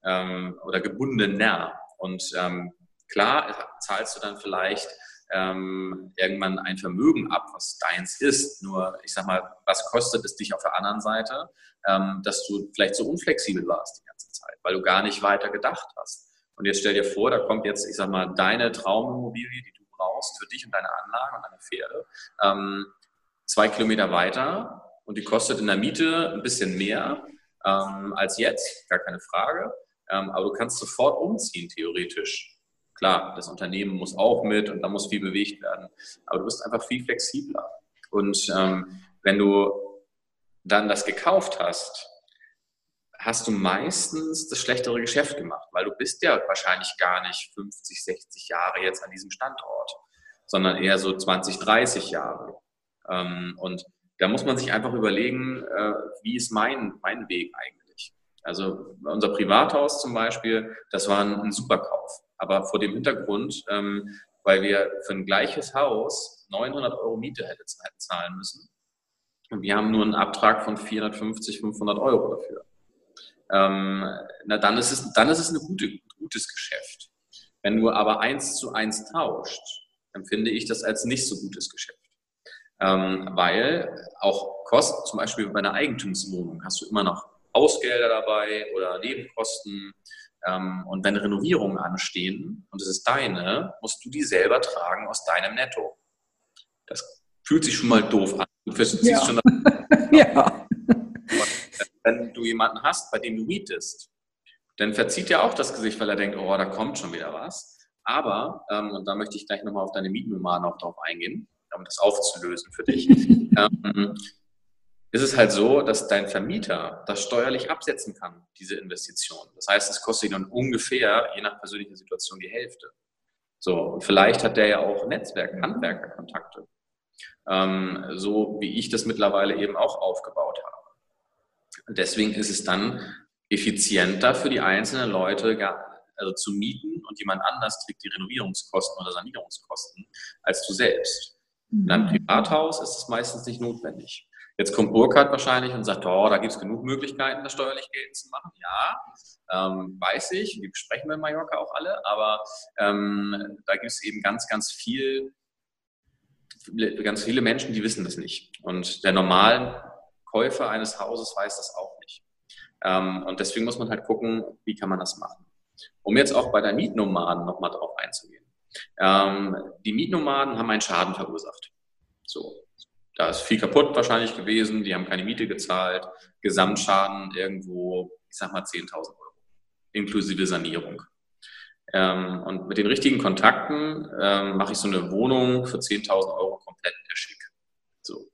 ähm, oder gebundener. Und ähm, klar zahlst du dann vielleicht ähm, irgendwann ein Vermögen ab, was deins ist. Nur, ich sag mal, was kostet es dich auf der anderen Seite, ähm, dass du vielleicht so unflexibel warst die ganze Zeit, weil du gar nicht weiter gedacht hast. Und jetzt stell dir vor, da kommt jetzt, ich sag mal, deine Traumimmobilie, die du brauchst für dich und deine Anlagen und deine Pferde, ähm, zwei Kilometer weiter und die kostet in der Miete ein bisschen mehr ähm, als jetzt, gar keine Frage. Ähm, aber du kannst sofort umziehen, theoretisch. Klar, das Unternehmen muss auch mit und da muss viel bewegt werden. Aber du bist einfach viel flexibler. Und ähm, wenn du dann das gekauft hast, hast du meistens das schlechtere Geschäft gemacht, weil du bist ja wahrscheinlich gar nicht 50, 60 Jahre jetzt an diesem Standort, sondern eher so 20, 30 Jahre. Ähm, und da muss man sich einfach überlegen, äh, wie ist mein, mein Weg eigentlich? Also unser Privathaus zum Beispiel, das war ein, Superkauf. Aber vor dem Hintergrund, ähm, weil wir für ein gleiches Haus 900 Euro Miete hätten zahlen müssen. Und wir haben nur einen Abtrag von 450, 500 Euro dafür ähm, na dann ist es, dann ist es ein gute, gutes Geschäft. Wenn du aber eins zu eins tauscht, empfinde ich das als nicht so gutes Geschäft. Ähm, weil auch Kosten, zum Beispiel bei einer Eigentumswohnung, hast du immer noch Ausgelder dabei oder Nebenkosten. Ähm, und wenn Renovierungen anstehen und es ist deine, musst du die selber tragen aus deinem Netto. Das fühlt sich schon mal doof an. Du ja. schon ja. Wenn du jemanden hast, bei dem du mietest, dann verzieht er auch das Gesicht, weil er denkt, oh, da kommt schon wieder was. Aber, ähm, und da möchte ich gleich nochmal auf deine Mietnummer noch drauf eingehen, um das aufzulösen für dich, ähm, ist es halt so, dass dein Vermieter das steuerlich absetzen kann, diese Investition. Das heißt, es kostet ihn ungefähr, je nach persönlicher Situation, die Hälfte. So, und vielleicht hat der ja auch Netzwerk, Handwerkerkontakte. Ähm, so wie ich das mittlerweile eben auch aufgebaut habe. Und deswegen ist es dann effizienter für die einzelnen Leute, also zu mieten und jemand anders trägt die Renovierungskosten oder Sanierungskosten als du selbst. In einem mhm. Privathaus ist es meistens nicht notwendig. Jetzt kommt Burkhardt wahrscheinlich und sagt, oh, da gibt es genug Möglichkeiten, das steuerlich geltend zu machen. Ja, ähm, weiß ich, die besprechen wir in Mallorca auch alle, aber ähm, da gibt es eben ganz, ganz viel, ganz viele Menschen, die wissen das nicht. Und der normalen Käufer eines Hauses weiß das auch nicht. Ähm, und deswegen muss man halt gucken, wie kann man das machen. Um jetzt auch bei der Mietnomaden nochmal drauf einzugehen. Ähm, die Mietnomaden haben einen Schaden verursacht. So. Da ist viel kaputt wahrscheinlich gewesen, die haben keine Miete gezahlt, Gesamtschaden irgendwo, ich sag mal 10.000 Euro, inklusive Sanierung. Ähm, und mit den richtigen Kontakten ähm, mache ich so eine Wohnung für 10.000 Euro komplett schick. So.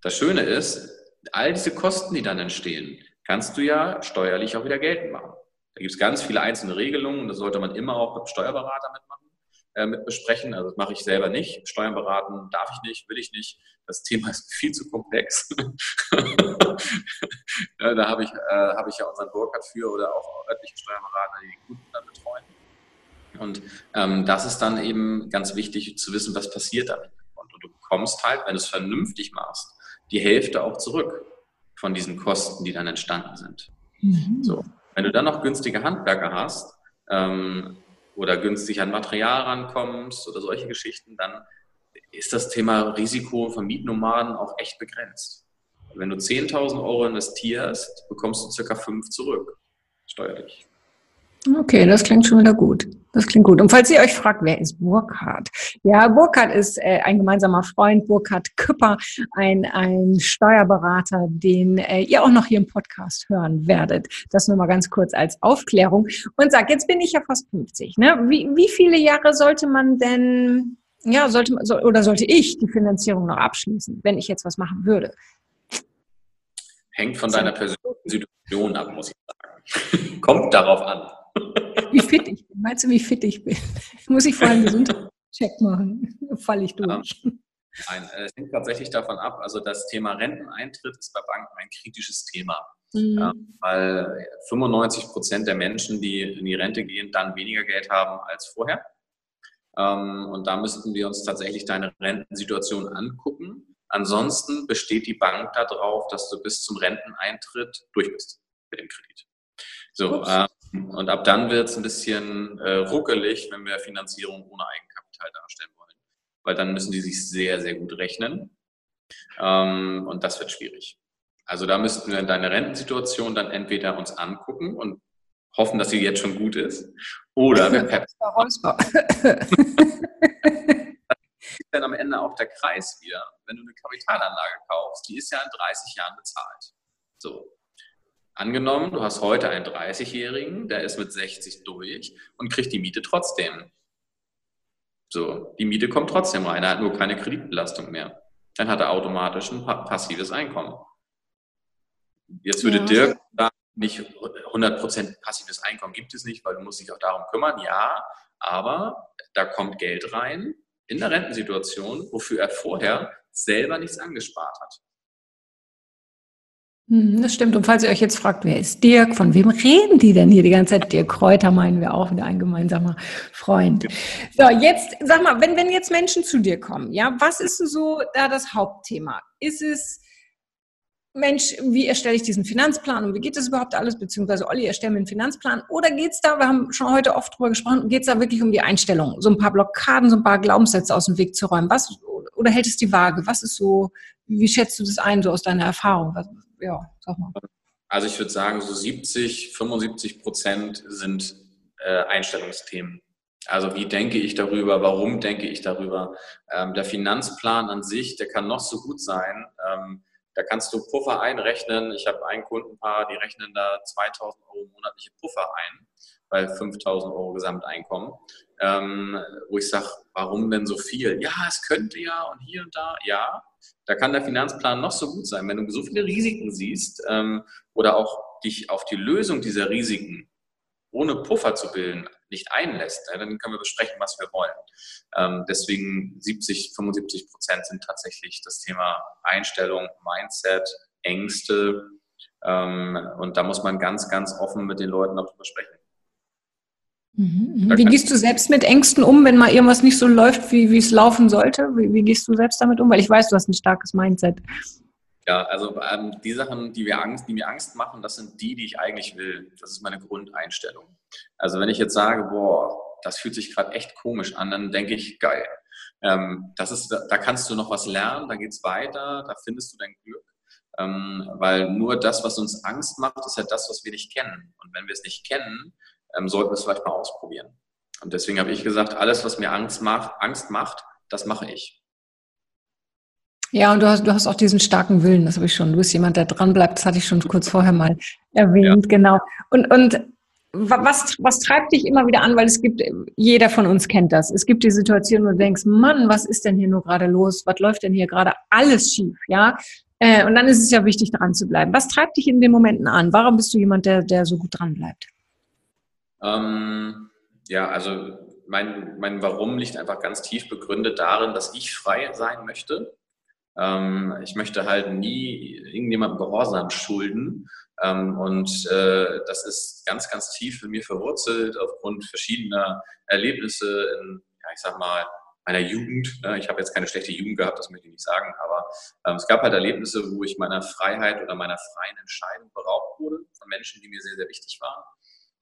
Das Schöne ist, all diese Kosten, die dann entstehen, kannst du ja steuerlich auch wieder geltend machen. Da gibt es ganz viele einzelne Regelungen. Das sollte man immer auch mit dem Steuerberater mitmachen, äh, mit besprechen. Also das mache ich selber nicht. Steuern beraten darf ich nicht, will ich nicht. Das Thema ist viel zu komplex. ja, da habe ich, äh, hab ich ja unseren Burkhardt für oder auch örtliche Steuerberater, die die Kunden dann betreuen. Und ähm, das ist dann eben ganz wichtig zu wissen, was passiert damit. Und du bekommst halt, wenn du es vernünftig machst, die Hälfte auch zurück von diesen Kosten, die dann entstanden sind. Mhm. So. Wenn du dann noch günstige Handwerker hast ähm, oder günstig an Material rankommst oder solche Geschichten, dann ist das Thema Risiko von Mietnomaden auch echt begrenzt. Wenn du 10.000 Euro investierst, bekommst du circa 5 zurück, steuerlich. Okay, das klingt schon wieder gut. Das klingt gut. Und falls ihr euch fragt, wer ist Burkhard? Ja, Burkhard ist äh, ein gemeinsamer Freund, Burkhard Küpper, ein, ein Steuerberater, den äh, ihr auch noch hier im Podcast hören werdet. Das nur mal ganz kurz als Aufklärung. Und sagt, jetzt bin ich ja fast 50. Ne? Wie, wie viele Jahre sollte man denn, ja, sollte man, so, oder sollte ich die Finanzierung noch abschließen, wenn ich jetzt was machen würde? Hängt von deiner persönlichen Situation ab, muss ich sagen. Kommt darauf an. Wie fit ich bin. Meinst du, wie fit ich bin? Muss ich vorher einen Gesundheitscheck machen? Falle ich durch. Nein, es hängt tatsächlich davon ab. Also das Thema Renteneintritt ist bei Banken ein kritisches Thema. Mhm. Ja, weil 95 Prozent der Menschen, die in die Rente gehen, dann weniger Geld haben als vorher. Ähm, und da müssten wir uns tatsächlich deine Rentensituation angucken. Ansonsten besteht die Bank darauf, dass du bis zum Renteneintritt durch bist mit dem Kredit. So, äh, und ab dann wird es ein bisschen äh, ruckelig, wenn wir Finanzierung ohne Eigenkapital darstellen wollen. Weil dann müssen die sich sehr, sehr gut rechnen. Ähm, und das wird schwierig. Also da müssten wir deine Rentensituation dann entweder uns angucken und hoffen, dass sie jetzt schon gut ist. Oder wir dann am Ende auch der Kreis wieder, wenn du eine Kapitalanlage kaufst, die ist ja in 30 Jahren bezahlt. So. Angenommen, du hast heute einen 30-Jährigen, der ist mit 60 durch und kriegt die Miete trotzdem. So, die Miete kommt trotzdem rein, er hat nur keine Kreditbelastung mehr. Dann hat er automatisch ein passives Einkommen. Jetzt würde ja. Dirk sagen, nicht 100% passives Einkommen gibt es nicht, weil du musst dich auch darum kümmern, ja, aber da kommt Geld rein in der Rentensituation, wofür er vorher selber nichts angespart hat. Hm, das stimmt. Und falls ihr euch jetzt fragt, wer ist Dirk? Von wem reden die denn hier die ganze Zeit? Dirk Kräuter meinen wir auch wieder ein gemeinsamer Freund. So, jetzt sag mal, wenn, wenn jetzt Menschen zu dir kommen, ja, was ist so da das Hauptthema? Ist es, Mensch, wie erstelle ich diesen Finanzplan und wie geht das überhaupt alles? Beziehungsweise, Olli, erstellen wir einen Finanzplan. Oder geht es da, wir haben schon heute oft drüber gesprochen, geht es da wirklich um die Einstellung? So ein paar Blockaden, so ein paar Glaubenssätze aus dem Weg zu räumen? Was, oder hält es die Waage? Was ist so, wie schätzt du das ein, so aus deiner Erfahrung? Ja, sag mal. Also ich würde sagen, so 70, 75 Prozent sind äh, Einstellungsthemen. Also wie denke ich darüber? Warum denke ich darüber? Ähm, der Finanzplan an sich, der kann noch so gut sein. Ähm, Da kannst du Puffer einrechnen. Ich habe ein Kundenpaar, die rechnen da 2000 Euro monatliche Puffer ein bei 5000 Euro Gesamteinkommen, ähm, wo ich sage, warum denn so viel? Ja, es könnte ja und hier und da, ja. Da kann der Finanzplan noch so gut sein. Wenn du so viele Risiken siehst ähm, oder auch dich auf die Lösung dieser Risiken ohne Puffer zu bilden nicht einlässt, ja, dann können wir besprechen, was wir wollen. Ähm, deswegen 70, 75 Prozent sind tatsächlich das Thema Einstellung, Mindset, Ängste. Ähm, und da muss man ganz, ganz offen mit den Leuten darüber sprechen. Mhm. Wie gehst du selbst mit Ängsten um, wenn mal irgendwas nicht so läuft, wie, wie es laufen sollte? Wie, wie gehst du selbst damit um? Weil ich weiß, du hast ein starkes Mindset. Ja, also ähm, die Sachen, die, Angst, die mir Angst machen, das sind die, die ich eigentlich will. Das ist meine Grundeinstellung. Also wenn ich jetzt sage, boah, das fühlt sich gerade echt komisch an, dann denke ich, geil. Ähm, das ist, da kannst du noch was lernen, da geht's weiter, da findest du dein Glück. Ähm, weil nur das, was uns Angst macht, ist ja das, was wir nicht kennen. Und wenn wir es nicht kennen, ähm, sollten wir es vielleicht mal ausprobieren. Und deswegen habe ich gesagt, alles, was mir Angst macht, Angst macht, das mache ich. Ja, und du hast, du hast auch diesen starken Willen, das habe ich schon. Du bist jemand, der dranbleibt, das hatte ich schon kurz vorher mal erwähnt, ja. genau. Und, und was, was treibt dich immer wieder an? Weil es gibt, jeder von uns kennt das. Es gibt die Situation, wo du denkst, Mann, was ist denn hier nur gerade los? Was läuft denn hier gerade alles schief? Ja. Äh, und dann ist es ja wichtig, dran zu bleiben. Was treibt dich in den Momenten an? Warum bist du jemand, der, der so gut dran bleibt? Ähm, ja, also mein, mein Warum liegt einfach ganz tief begründet darin, dass ich frei sein möchte. Ähm, ich möchte halt nie irgendjemandem Gehorsam schulden. Ähm, und äh, das ist ganz, ganz tief in mir verwurzelt aufgrund verschiedener Erlebnisse in, ja, ich sag mal, meiner Jugend. Ne? Ich habe jetzt keine schlechte Jugend gehabt, das möchte ich nicht sagen, aber ähm, es gab halt Erlebnisse, wo ich meiner Freiheit oder meiner freien Entscheidung beraubt wurde von Menschen, die mir sehr, sehr wichtig waren.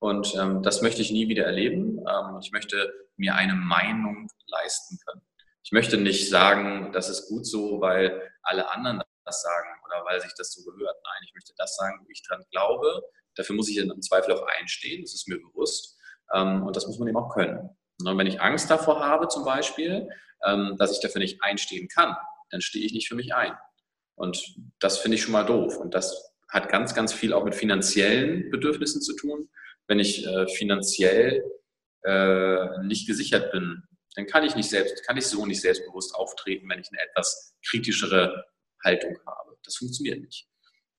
Und ähm, das möchte ich nie wieder erleben. Ähm, ich möchte mir eine Meinung leisten können. Ich möchte nicht sagen, das ist gut so, weil alle anderen das sagen oder weil sich das so gehört. Nein, ich möchte das sagen, wo ich dran glaube. Dafür muss ich im Zweifel auch einstehen, das ist mir bewusst. Ähm, und das muss man eben auch können. Und wenn ich Angst davor habe, zum Beispiel, ähm, dass ich dafür nicht einstehen kann, dann stehe ich nicht für mich ein. Und das finde ich schon mal doof. Und das hat ganz, ganz viel auch mit finanziellen Bedürfnissen zu tun wenn ich äh, finanziell äh, nicht gesichert bin, dann kann ich nicht selbst, kann ich so nicht selbstbewusst auftreten, wenn ich eine etwas kritischere Haltung habe. Das funktioniert nicht.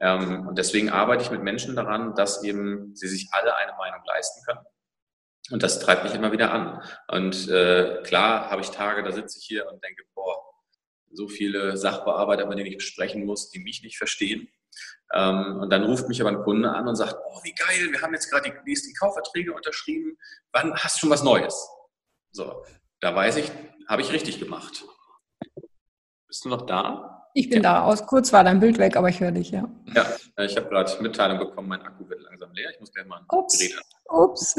Ähm, und deswegen arbeite ich mit Menschen daran, dass eben sie sich alle eine Meinung leisten können. Und das treibt mich immer wieder an. Und äh, klar habe ich Tage, da sitze ich hier und denke, boah, so viele Sachbearbeiter, mit denen ich besprechen muss, die mich nicht verstehen. Ähm, und dann ruft mich aber ein Kunde an und sagt, oh, wie geil, wir haben jetzt gerade die nächsten Kaufverträge unterschrieben. Wann hast du schon was Neues? So, da weiß ich, habe ich richtig gemacht. Bist du noch da? Ich bin ja. da. Aus kurz war dein Bild weg, aber ich höre dich, ja. Ja, ich habe gerade Mitteilung bekommen, mein Akku wird langsam leer. Ich muss gleich mal ein Ups. Gerät an. Ups.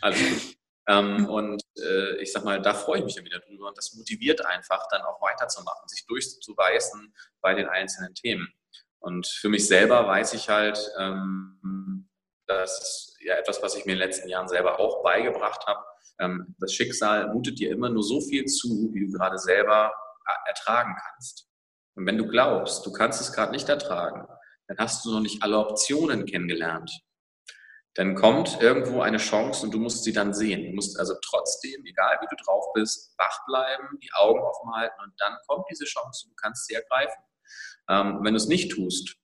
Alles gut. Ähm, und äh, ich sag mal, da freue ich mich dann wieder drüber und das motiviert einfach dann auch weiterzumachen, sich durchzuweisen bei den einzelnen Themen. Und für mich selber weiß ich halt, ähm, das ja etwas, was ich mir in den letzten Jahren selber auch beigebracht habe. Ähm, das Schicksal mutet dir immer nur so viel zu, wie du gerade selber äh, ertragen kannst. Und wenn du glaubst, du kannst es gerade nicht ertragen, dann hast du noch nicht alle Optionen kennengelernt dann kommt irgendwo eine Chance und du musst sie dann sehen. Du musst also trotzdem, egal wie du drauf bist, wach bleiben, die Augen offen halten und dann kommt diese Chance und du kannst sie ergreifen. Ähm, wenn du es nicht tust,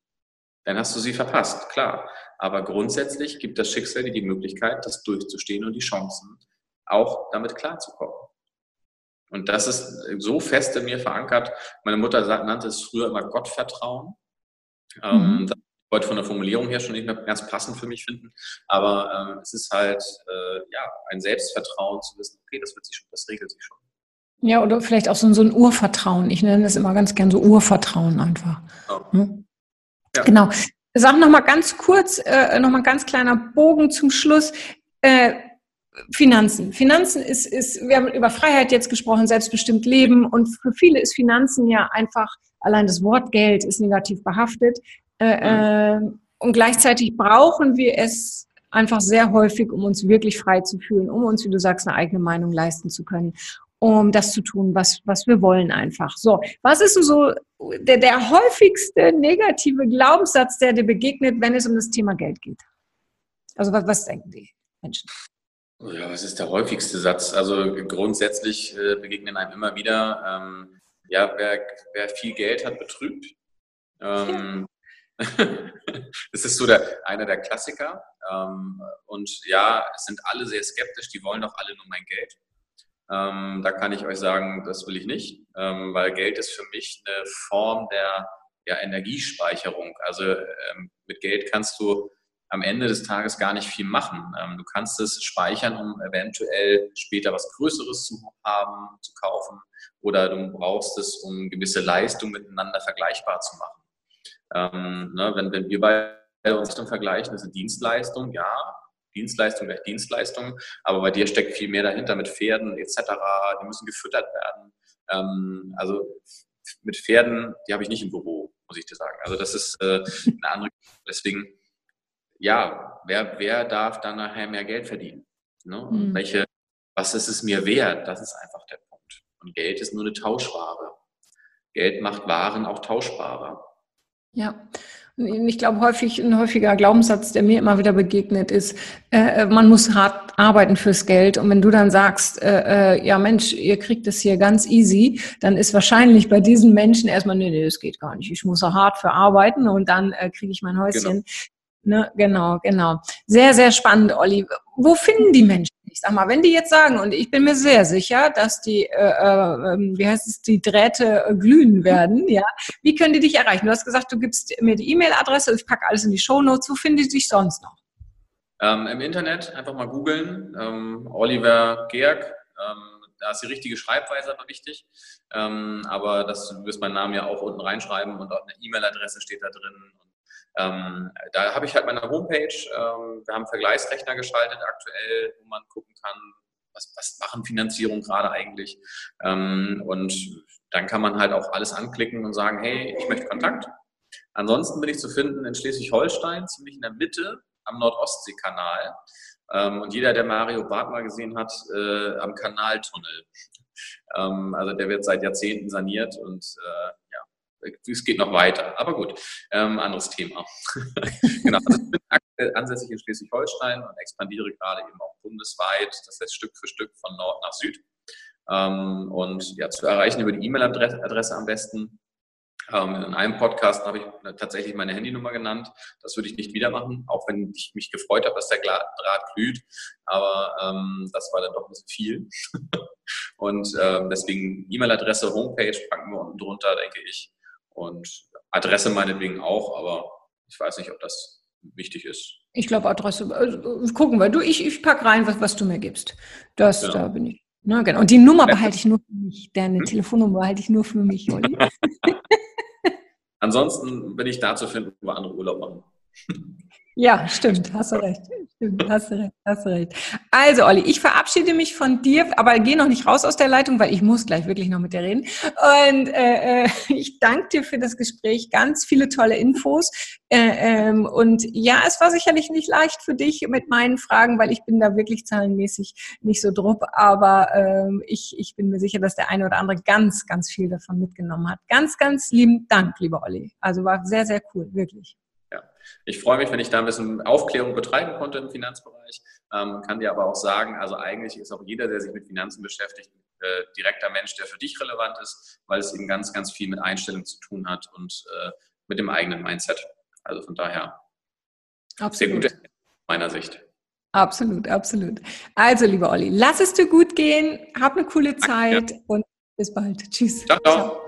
dann hast du sie verpasst, klar. Aber grundsätzlich gibt das Schicksal dir die Möglichkeit, das durchzustehen und die Chancen, auch damit klarzukommen. Und das ist so fest in mir verankert. Meine Mutter nannte es früher immer Gottvertrauen. Ähm, mhm heute von der Formulierung her schon nicht mehr ganz passend für mich finden. Aber ähm, es ist halt äh, ja ein Selbstvertrauen zu wissen, okay, das wird sich schon, das regelt sich schon. Ja, oder vielleicht auch so, so ein Urvertrauen. Ich nenne es immer ganz gern so Urvertrauen einfach. Ja. Hm? Ja. Genau. Sag noch mal ganz kurz, äh, noch mal ein ganz kleiner Bogen zum Schluss. Äh, Finanzen. Finanzen ist, ist, wir haben über Freiheit jetzt gesprochen, selbstbestimmt leben und für viele ist Finanzen ja einfach, allein das Wort Geld ist negativ behaftet. Äh, äh, und gleichzeitig brauchen wir es einfach sehr häufig, um uns wirklich frei zu fühlen, um uns, wie du sagst, eine eigene Meinung leisten zu können. um das zu tun, was, was wir wollen einfach. So, was ist so der, der häufigste negative Glaubenssatz, der dir begegnet, wenn es um das Thema Geld geht? Also was, was denken die Menschen? Ja, was ist der häufigste Satz? Also grundsätzlich äh, begegnen einem immer wieder, ähm, ja, wer, wer viel Geld hat, betrügt. Ähm, das ist so der, einer der Klassiker. Ähm, und ja, es sind alle sehr skeptisch, die wollen doch alle nur mein Geld. Ähm, da kann ich euch sagen, das will ich nicht, ähm, weil Geld ist für mich eine Form der ja, Energiespeicherung. Also mit Geld kannst du am Ende des Tages gar nicht viel machen. Du kannst es speichern, um eventuell später was Größeres zu haben, zu kaufen, oder du brauchst es, um gewisse Leistungen miteinander vergleichbar zu machen. Ähm, ne, wenn, wenn wir bei uns vergleichen, das ist eine Dienstleistung, ja, Dienstleistung gleich Dienstleistung, aber bei dir steckt viel mehr dahinter mit Pferden etc. Die müssen gefüttert werden. Ähm, also mit Pferden, die habe ich nicht im Büro, muss ich dir sagen. Also das ist äh, eine andere. Deswegen, ja, wer, wer darf dann nachher mehr Geld verdienen? Ne? Mhm. Welche, was ist es mir wert? Das ist einfach der Punkt. Und Geld ist nur eine Tauschware. Geld macht Waren auch tauschbarer. Ja, ich glaube, häufig, ein häufiger Glaubenssatz, der mir immer wieder begegnet, ist, äh, man muss hart arbeiten fürs Geld. Und wenn du dann sagst, äh, äh, ja Mensch, ihr kriegt es hier ganz easy, dann ist wahrscheinlich bei diesen Menschen erstmal, nee, nee, das geht gar nicht. Ich muss da hart für arbeiten und dann äh, kriege ich mein Häuschen. Genau. Ne, genau, genau. Sehr, sehr spannend, Olli. Wo finden die Menschen? Ich sag mal, wenn die jetzt sagen, und ich bin mir sehr sicher, dass die, äh, äh, ähm, wie heißt es, die Drähte äh, glühen werden, ja, wie können die dich erreichen? Du hast gesagt, du gibst mir die E-Mail-Adresse, ich packe alles in die Shownotes. Wo finden die dich sonst noch? Ähm, Im Internet einfach mal googeln, ähm, Oliver Georg, ähm, da ist die richtige Schreibweise aber wichtig. Ähm, aber das, du wirst meinen Namen ja auch unten reinschreiben und auch eine E-Mail-Adresse steht da drin. Ähm, da habe ich halt meine Homepage. Ähm, wir haben Vergleichsrechner geschaltet aktuell, wo man gucken kann, was, was machen Finanzierung gerade eigentlich. Ähm, und dann kann man halt auch alles anklicken und sagen, hey, ich möchte Kontakt. Ansonsten bin ich zu finden in Schleswig-Holstein, ziemlich in der Mitte am Nordostseekanal. Ähm, und jeder, der Mario Barth mal gesehen hat, äh, am Kanaltunnel. Ähm, also der wird seit Jahrzehnten saniert und äh, es geht noch weiter, aber gut, ähm, anderes Thema. genau, also ich bin aktuell ansässig in Schleswig-Holstein und expandiere gerade eben auch bundesweit, das heißt Stück für Stück von Nord nach Süd. Ähm, und ja, zu erreichen über die E-Mail-Adresse am besten. Ähm, in einem Podcast habe ich tatsächlich meine Handynummer genannt. Das würde ich nicht wieder machen, auch wenn ich mich gefreut habe, dass der Draht glüht. Aber ähm, das war dann doch ein bisschen viel. und ähm, deswegen E-Mail-Adresse, Homepage packen wir unten drunter, denke ich. Und Adresse meinetwegen auch, aber ich weiß nicht, ob das wichtig ist. Ich glaube, Adresse, äh, gucken wir. Du, ich, ich packe rein, was, was du mir gibst. Das, genau. da bin ich. Na, genau. Und die Nummer behalte ich nur für mich. Deine hm? Telefonnummer behalte ich nur für mich, Olli. Ansonsten bin ich da zu finden, wo andere Urlaub machen. Ja, stimmt, hast du recht. Stimmt, hast recht, hast recht. Also, Olli, ich verabschiede mich von dir, aber geh noch nicht raus aus der Leitung, weil ich muss gleich wirklich noch mit dir reden. Und äh, äh ich danke dir für das Gespräch, ganz viele tolle Infos. Äh, ähm, und ja, es war sicherlich nicht leicht für dich mit meinen Fragen, weil ich bin da wirklich zahlenmäßig nicht so drupp, aber äh, ich, ich bin mir sicher, dass der eine oder andere ganz, ganz viel davon mitgenommen hat. Ganz, ganz lieben Dank, lieber Olli. Also war sehr, sehr cool, wirklich. Ich freue mich, wenn ich da ein bisschen Aufklärung betreiben konnte im Finanzbereich. Ähm, kann dir aber auch sagen, also eigentlich ist auch jeder, der sich mit Finanzen beschäftigt, äh, direkter Mensch, der für dich relevant ist, weil es eben ganz, ganz viel mit Einstellung zu tun hat und äh, mit dem eigenen Mindset. Also von daher absolut. sehr gute meiner Sicht. Absolut, absolut. Also, lieber Olli, lass es dir gut gehen, hab eine coole Zeit Danke. und bis bald. Tschüss. ciao. ciao. ciao.